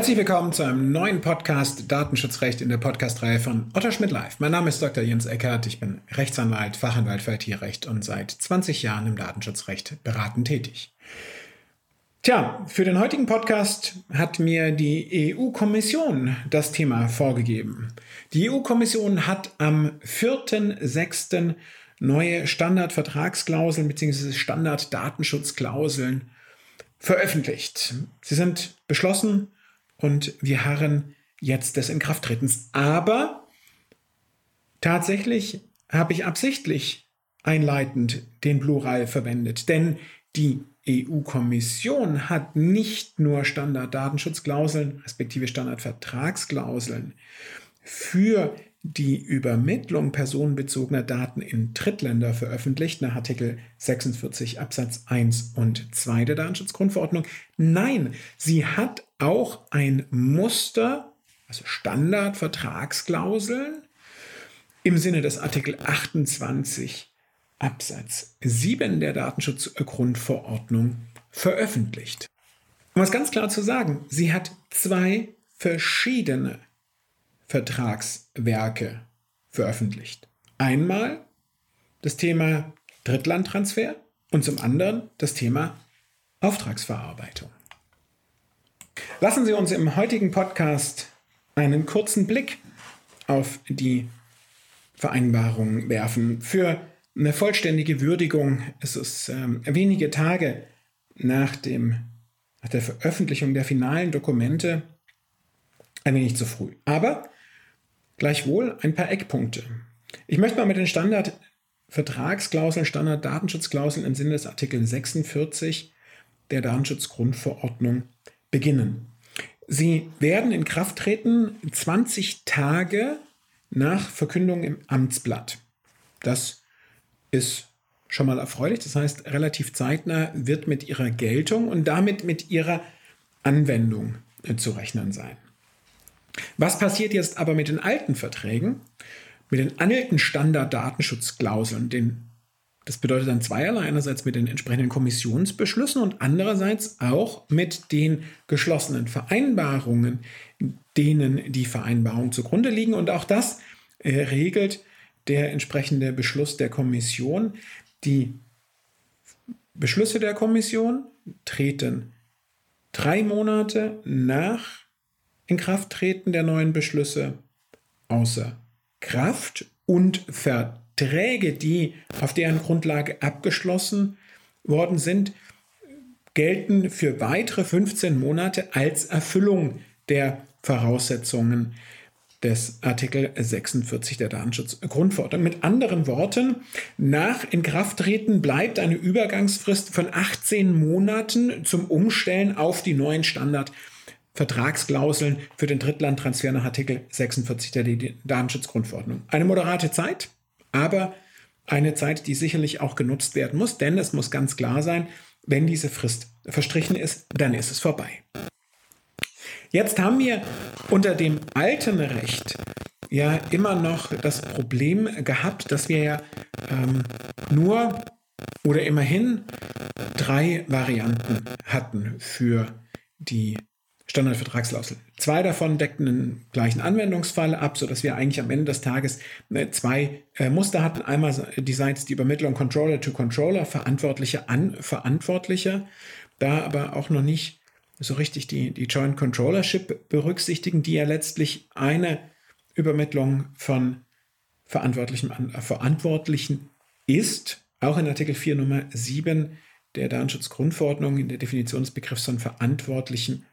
Herzlich willkommen zu einem neuen Podcast Datenschutzrecht in der Podcastreihe von Otto Schmidt Live. Mein Name ist Dr. Jens Eckert, ich bin Rechtsanwalt, Fachanwalt für IT-Recht und seit 20 Jahren im Datenschutzrecht beratend tätig. Tja, für den heutigen Podcast hat mir die EU-Kommission das Thema vorgegeben. Die EU-Kommission hat am 4.6. neue Standardvertragsklauseln bzw. Standarddatenschutzklauseln veröffentlicht. Sie sind beschlossen und wir harren jetzt des Inkrafttretens. Aber tatsächlich habe ich absichtlich einleitend den Plural verwendet, denn die EU-Kommission hat nicht nur Standarddatenschutzklauseln respektive Standardvertragsklauseln für die Übermittlung personenbezogener Daten in Drittländer veröffentlicht, nach Artikel 46 Absatz 1 und 2 der Datenschutzgrundverordnung. Nein, sie hat auch ein Muster, also Standardvertragsklauseln, im Sinne des Artikel 28 Absatz 7 der Datenschutzgrundverordnung veröffentlicht. Um es ganz klar zu sagen, sie hat zwei verschiedene Vertragswerke veröffentlicht. Einmal das Thema Drittlandtransfer und zum anderen das Thema Auftragsverarbeitung. Lassen Sie uns im heutigen Podcast einen kurzen Blick auf die Vereinbarung werfen. Für eine vollständige Würdigung ist es ähm, wenige Tage nach, dem, nach der Veröffentlichung der finalen Dokumente ein wenig zu früh. Aber Gleichwohl ein paar Eckpunkte. Ich möchte mal mit den Standardvertragsklauseln, Standarddatenschutzklauseln im Sinne des Artikel 46 der Datenschutzgrundverordnung beginnen. Sie werden in Kraft treten 20 Tage nach Verkündung im Amtsblatt. Das ist schon mal erfreulich. Das heißt, relativ zeitnah wird mit ihrer Geltung und damit mit ihrer Anwendung zu rechnen sein. Was passiert jetzt aber mit den alten Verträgen, mit den alten Standarddatenschutzklauseln? Den, das bedeutet dann zweierlei. Einerseits mit den entsprechenden Kommissionsbeschlüssen und andererseits auch mit den geschlossenen Vereinbarungen, denen die Vereinbarungen zugrunde liegen. Und auch das äh, regelt der entsprechende Beschluss der Kommission. Die Beschlüsse der Kommission treten drei Monate nach Inkrafttreten der neuen Beschlüsse außer Kraft und Verträge, die auf deren Grundlage abgeschlossen worden sind, gelten für weitere 15 Monate als Erfüllung der Voraussetzungen des Artikel 46 der Datenschutzgrundverordnung. Mit anderen Worten, nach Inkrafttreten bleibt eine Übergangsfrist von 18 Monaten zum Umstellen auf die neuen Standard Vertragsklauseln für den Drittlandtransfer nach Artikel 46 der Datenschutzgrundverordnung. Eine moderate Zeit, aber eine Zeit, die sicherlich auch genutzt werden muss, denn es muss ganz klar sein, wenn diese Frist verstrichen ist, dann ist es vorbei. Jetzt haben wir unter dem alten Recht ja immer noch das Problem gehabt, dass wir ja ähm, nur oder immerhin drei Varianten hatten für die Standardvertragsklausel. Zwei davon deckten den gleichen Anwendungsfall ab, sodass wir eigentlich am Ende des Tages äh, zwei äh, Muster hatten. Einmal die Seite die Übermittlung Controller to Controller, Verantwortliche an Verantwortlicher, da aber auch noch nicht so richtig die, die Joint Controllership berücksichtigen, die ja letztlich eine Übermittlung von Verantwortlichen an äh, Verantwortlichen ist, auch in Artikel 4 Nummer 7 der Datenschutzgrundverordnung in der Definition des Begriffs von Verantwortlichen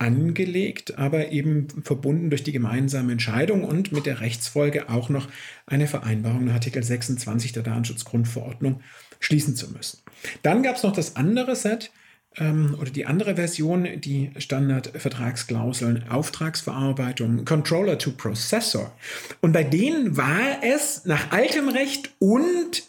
angelegt, aber eben verbunden durch die gemeinsame Entscheidung und mit der Rechtsfolge auch noch eine Vereinbarung nach Artikel 26 der Datenschutzgrundverordnung schließen zu müssen. Dann gab es noch das andere Set ähm, oder die andere Version, die Standardvertragsklauseln Auftragsverarbeitung, Controller to Processor. Und bei denen war es nach altem Recht und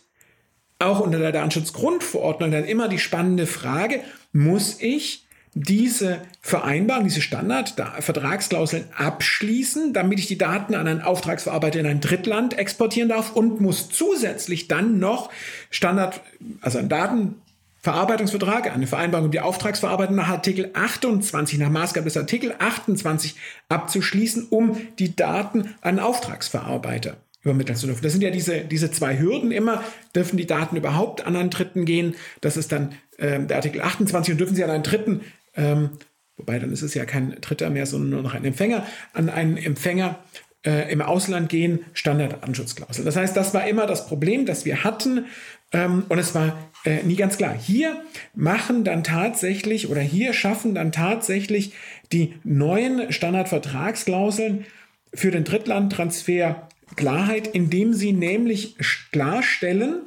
auch unter der Datenschutzgrundverordnung dann immer die spannende Frage, muss ich diese Vereinbarung, diese Standard-Vertragsklauseln abschließen, damit ich die Daten an einen Auftragsverarbeiter in ein Drittland exportieren darf und muss zusätzlich dann noch Standard, also einen Datenverarbeitungsvertrag, eine Vereinbarung um die Auftragsverarbeitung nach Artikel 28, nach Maßgabe des Artikel 28 abzuschließen, um die Daten an Auftragsverarbeiter übermitteln zu dürfen. Das sind ja diese, diese zwei Hürden immer. Dürfen die Daten überhaupt an einen Dritten gehen? Das ist dann äh, der Artikel 28 und dürfen sie an einen Dritten, ähm, wobei dann ist es ja kein Dritter mehr, sondern nur noch ein Empfänger, an einen Empfänger äh, im Ausland gehen, Standardanschlussklausel. Das heißt, das war immer das Problem, das wir hatten ähm, und es war äh, nie ganz klar. Hier machen dann tatsächlich oder hier schaffen dann tatsächlich die neuen Standardvertragsklauseln für den Drittlandtransfer Klarheit, indem sie nämlich klarstellen,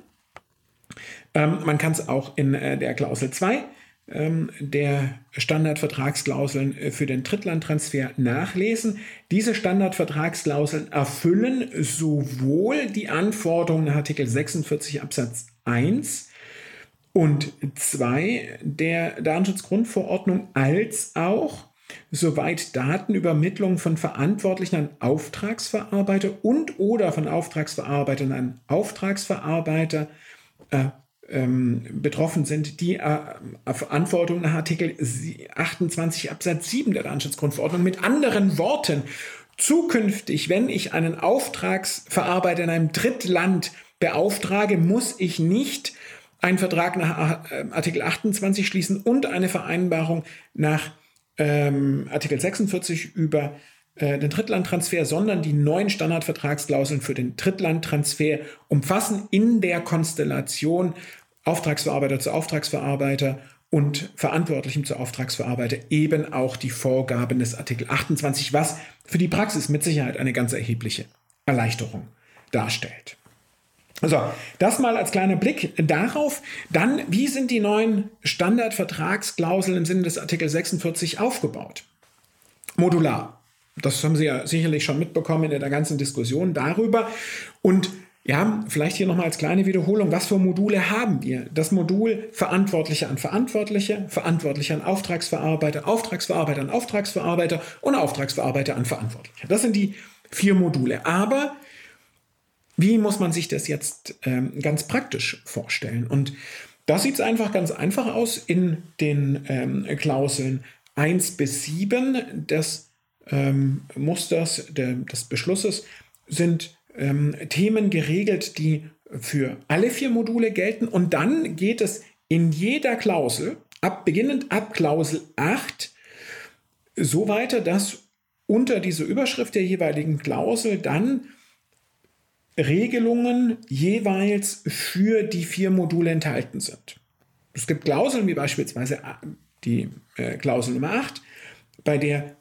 ähm, man kann es auch in äh, der Klausel 2 ähm, der Standardvertragsklauseln äh, für den Drittlandtransfer nachlesen. Diese Standardvertragsklauseln erfüllen sowohl die Anforderungen nach Artikel 46 Absatz 1 und 2 der Datenschutzgrundverordnung als auch soweit Datenübermittlung von Verantwortlichen an Auftragsverarbeiter und oder von Auftragsverarbeitern an Auftragsverarbeiter äh, ähm, betroffen sind, die äh, Verantwortung nach Artikel 28 Absatz 7 der Datenschutzgrundverordnung. Mit anderen Worten, zukünftig, wenn ich einen Auftragsverarbeiter in einem Drittland beauftrage, muss ich nicht einen Vertrag nach äh, Artikel 28 schließen und eine Vereinbarung nach ähm, Artikel 46 über äh, den Drittlandtransfer, sondern die neuen Standardvertragsklauseln für den Drittlandtransfer umfassen in der Konstellation Auftragsverarbeiter zu Auftragsverarbeiter und Verantwortlichem zu Auftragsverarbeiter eben auch die Vorgaben des Artikel 28, was für die Praxis mit Sicherheit eine ganz erhebliche Erleichterung darstellt. So, das mal als kleiner Blick darauf. Dann, wie sind die neuen Standardvertragsklauseln im Sinne des Artikel 46 aufgebaut? Modular. Das haben Sie ja sicherlich schon mitbekommen in der ganzen Diskussion darüber. Und ja, vielleicht hier nochmal als kleine Wiederholung, was für Module haben wir? Das Modul Verantwortliche an Verantwortliche, Verantwortliche an Auftragsverarbeiter, Auftragsverarbeiter an Auftragsverarbeiter und Auftragsverarbeiter an Verantwortliche. Das sind die vier Module. Aber wie muss man sich das jetzt ähm, ganz praktisch vorstellen? Und da sieht es einfach ganz einfach aus in den ähm, Klauseln 1 bis 7 des ähm, Musters, der, des Beschlusses sind ähm, Themen geregelt, die für alle vier Module gelten. Und dann geht es in jeder Klausel, ab, beginnend ab Klausel 8, so weiter, dass unter dieser Überschrift der jeweiligen Klausel dann Regelungen jeweils für die vier Module enthalten sind. Es gibt Klauseln wie beispielsweise die äh, Klausel Nummer 8, bei der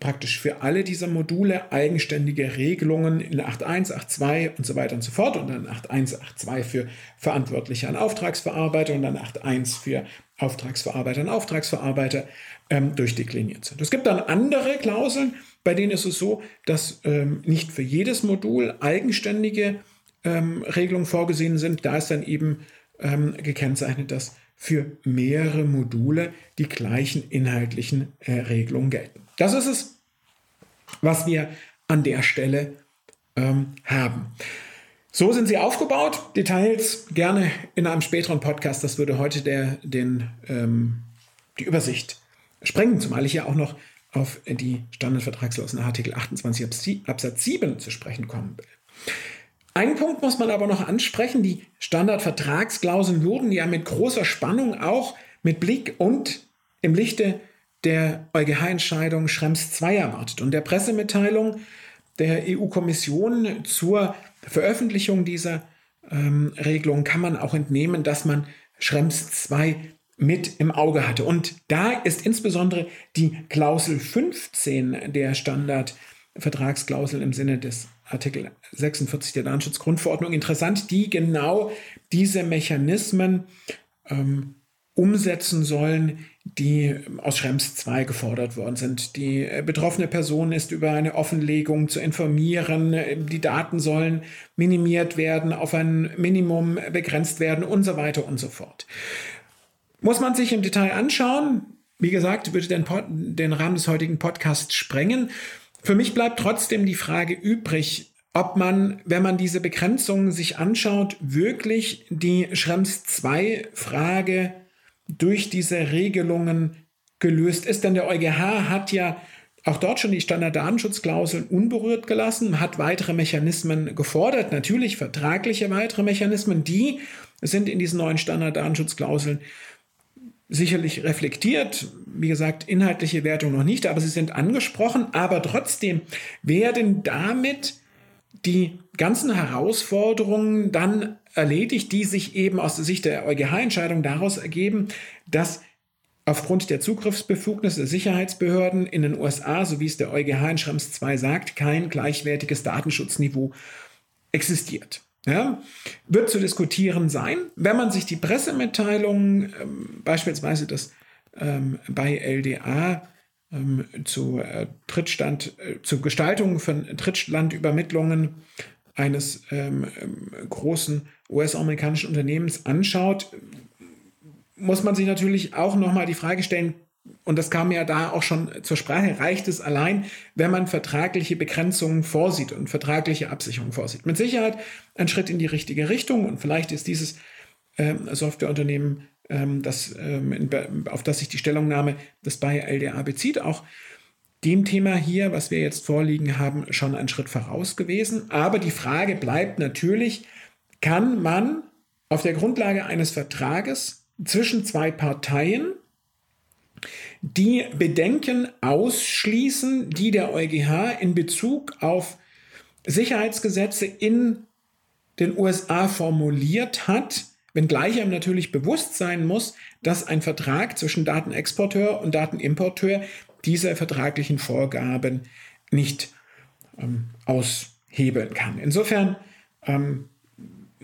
praktisch für alle dieser Module eigenständige Regelungen in 8.1, 8.2 und so weiter und so fort und dann 8.1, 8.2 für Verantwortliche an Auftragsverarbeiter und dann 8.1 für Auftragsverarbeiter an Auftragsverarbeiter ähm, durchdekliniert sind. Es gibt dann andere Klauseln, bei denen ist es so, dass ähm, nicht für jedes Modul eigenständige ähm, Regelungen vorgesehen sind. Da ist dann eben ähm, gekennzeichnet, dass für mehrere Module die gleichen inhaltlichen äh, Regelungen gelten. Das ist es, was wir an der Stelle ähm, haben. So sind sie aufgebaut. Details gerne in einem späteren Podcast. Das würde heute der, den, ähm, die Übersicht sprengen, zumal ich ja auch noch auf die Standardvertragsklauseln Artikel 28 Absatz 7 zu sprechen kommen will. Einen Punkt muss man aber noch ansprechen. Die Standardvertragsklauseln wurden ja mit großer Spannung auch mit Blick und im Lichte der EuGH-Entscheidung Schrems II erwartet und der Pressemitteilung der EU-Kommission zur Veröffentlichung dieser ähm, Regelung kann man auch entnehmen, dass man Schrems II mit im Auge hatte. Und da ist insbesondere die Klausel 15 der Standardvertragsklausel im Sinne des Artikel 46 der Datenschutzgrundverordnung interessant, die genau diese Mechanismen ähm, umsetzen sollen, die aus Schrems 2 gefordert worden sind. Die äh, betroffene Person ist über eine Offenlegung zu informieren, die Daten sollen minimiert werden, auf ein Minimum begrenzt werden und so weiter und so fort. Muss man sich im Detail anschauen. Wie gesagt, würde den, den Rahmen des heutigen Podcasts sprengen. Für mich bleibt trotzdem die Frage übrig, ob man, wenn man diese Begrenzungen sich anschaut, wirklich die Schrems 2 Frage durch diese Regelungen gelöst ist. Denn der EuGH hat ja auch dort schon die Standarddatenschutzklauseln unberührt gelassen, hat weitere Mechanismen gefordert, natürlich vertragliche weitere Mechanismen, die sind in diesen neuen Standarddatenschutzklauseln sicherlich reflektiert. Wie gesagt, inhaltliche Wertung noch nicht, aber sie sind angesprochen. Aber trotzdem werden damit die ganzen Herausforderungen dann erledigt, die sich eben aus der Sicht der EuGH-Entscheidung daraus ergeben, dass aufgrund der Zugriffsbefugnisse der Sicherheitsbehörden in den USA, so wie es der EuGH in Schrems 2 sagt, kein gleichwertiges Datenschutzniveau existiert. Ja, wird zu diskutieren sein, wenn man sich die Pressemitteilungen, ähm, beispielsweise das ähm, bei LDA ähm, zu äh, Drittstand, äh, zu Gestaltung von Drittlandübermittlungen eines ähm, ähm großen US-amerikanischen Unternehmens anschaut, muss man sich natürlich auch nochmal die Frage stellen, und das kam ja da auch schon zur Sprache, reicht es allein, wenn man vertragliche Begrenzungen vorsieht und vertragliche Absicherungen vorsieht. Mit Sicherheit ein Schritt in die richtige Richtung und vielleicht ist dieses ähm, Softwareunternehmen ähm, das, ähm, auf das sich die Stellungnahme des Bayer LDA bezieht, auch dem Thema hier, was wir jetzt vorliegen haben, schon ein Schritt voraus gewesen. Aber die Frage bleibt natürlich, kann man auf der Grundlage eines Vertrages zwischen zwei Parteien die Bedenken ausschließen, die der EuGH in Bezug auf Sicherheitsgesetze in den USA formuliert hat, wenngleich einem natürlich bewusst sein muss, dass ein Vertrag zwischen Datenexporteur und Datenimporteur diese vertraglichen Vorgaben nicht ähm, aushebeln kann. Insofern ähm,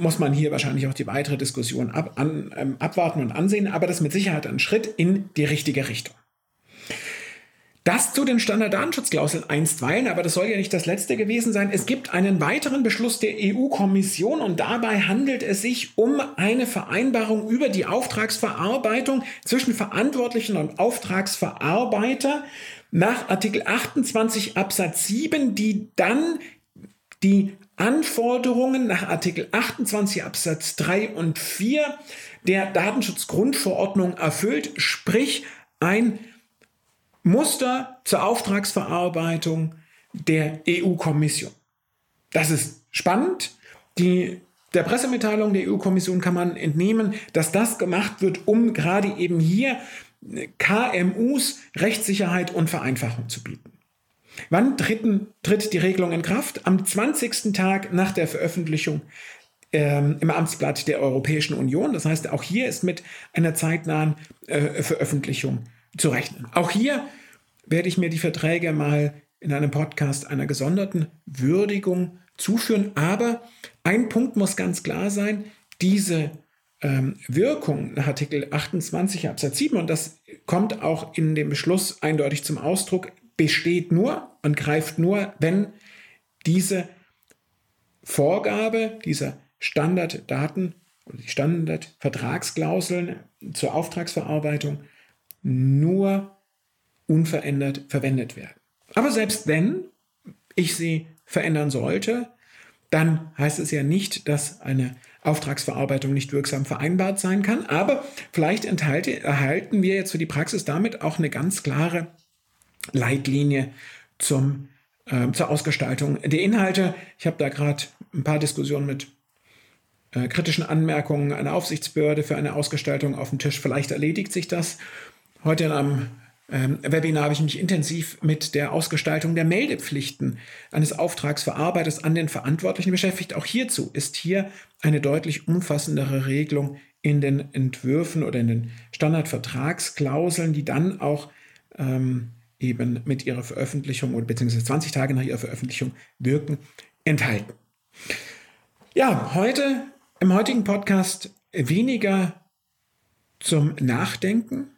muss man hier wahrscheinlich auch die weitere Diskussion ab, an, ähm, abwarten und ansehen, aber das ist mit Sicherheit ein Schritt in die richtige Richtung. Das zu den Standarddatenschutzklauseln einstweilen, aber das soll ja nicht das letzte gewesen sein. Es gibt einen weiteren Beschluss der EU-Kommission und dabei handelt es sich um eine Vereinbarung über die Auftragsverarbeitung zwischen Verantwortlichen und Auftragsverarbeiter nach Artikel 28 Absatz 7, die dann die Anforderungen nach Artikel 28 Absatz 3 und 4 der Datenschutzgrundverordnung erfüllt, sprich ein Muster zur Auftragsverarbeitung der EU-Kommission. Das ist spannend. Die, der Pressemitteilung der EU-Kommission kann man entnehmen, dass das gemacht wird, um gerade eben hier KMUs Rechtssicherheit und Vereinfachung zu bieten. Wann tritten, tritt die Regelung in Kraft? Am 20. Tag nach der Veröffentlichung ähm, im Amtsblatt der Europäischen Union. Das heißt, auch hier ist mit einer zeitnahen äh, Veröffentlichung zu rechnen. Auch hier werde ich mir die Verträge mal in einem Podcast einer gesonderten Würdigung zuführen. Aber ein Punkt muss ganz klar sein, diese ähm, Wirkung nach Artikel 28 Absatz 7, und das kommt auch in dem Beschluss eindeutig zum Ausdruck, besteht nur und greift nur, wenn diese Vorgabe dieser Standarddaten oder die Standardvertragsklauseln zur Auftragsverarbeitung nur unverändert verwendet werden. Aber selbst wenn ich sie verändern sollte, dann heißt es ja nicht, dass eine Auftragsverarbeitung nicht wirksam vereinbart sein kann. Aber vielleicht erhalten wir jetzt für die Praxis damit auch eine ganz klare Leitlinie zum, äh, zur Ausgestaltung der Inhalte. Ich habe da gerade ein paar Diskussionen mit äh, kritischen Anmerkungen einer Aufsichtsbehörde für eine Ausgestaltung auf dem Tisch. Vielleicht erledigt sich das. Heute am ähm, Webinar habe ich mich intensiv mit der Ausgestaltung der Meldepflichten eines Auftragsverarbeiters an den Verantwortlichen beschäftigt. Auch hierzu ist hier eine deutlich umfassendere Regelung in den Entwürfen oder in den Standardvertragsklauseln, die dann auch ähm, eben mit ihrer Veröffentlichung oder beziehungsweise 20 Tage nach ihrer Veröffentlichung wirken, enthalten. Ja, heute im heutigen Podcast weniger zum Nachdenken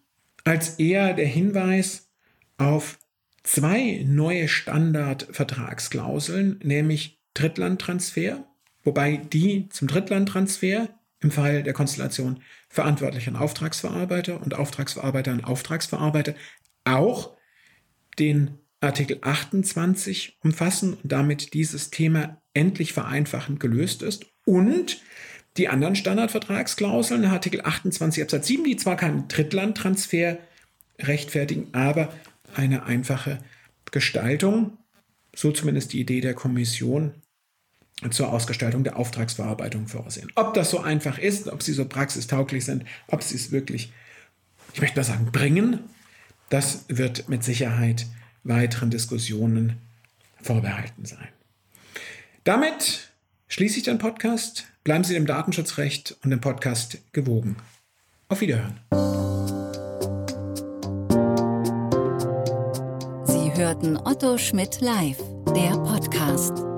als eher der Hinweis auf zwei neue Standardvertragsklauseln, nämlich Drittlandtransfer, wobei die zum Drittlandtransfer im Fall der Konstellation verantwortlicher Auftragsverarbeiter und Auftragsverarbeiter und Auftragsverarbeiter auch den Artikel 28 umfassen und damit dieses Thema endlich vereinfachend gelöst ist und die anderen Standardvertragsklauseln, Artikel 28 Absatz 7, die zwar keinen Drittlandtransfer rechtfertigen, aber eine einfache Gestaltung, so zumindest die Idee der Kommission, zur Ausgestaltung der Auftragsverarbeitung vorsehen. Ob das so einfach ist, ob sie so praxistauglich sind, ob sie es wirklich, ich möchte mal sagen, bringen, das wird mit Sicherheit weiteren Diskussionen vorbehalten sein. Damit schließe ich den Podcast. Bleiben Sie dem Datenschutzrecht und dem Podcast gewogen. Auf Wiederhören. Sie hörten Otto Schmidt live, der Podcast.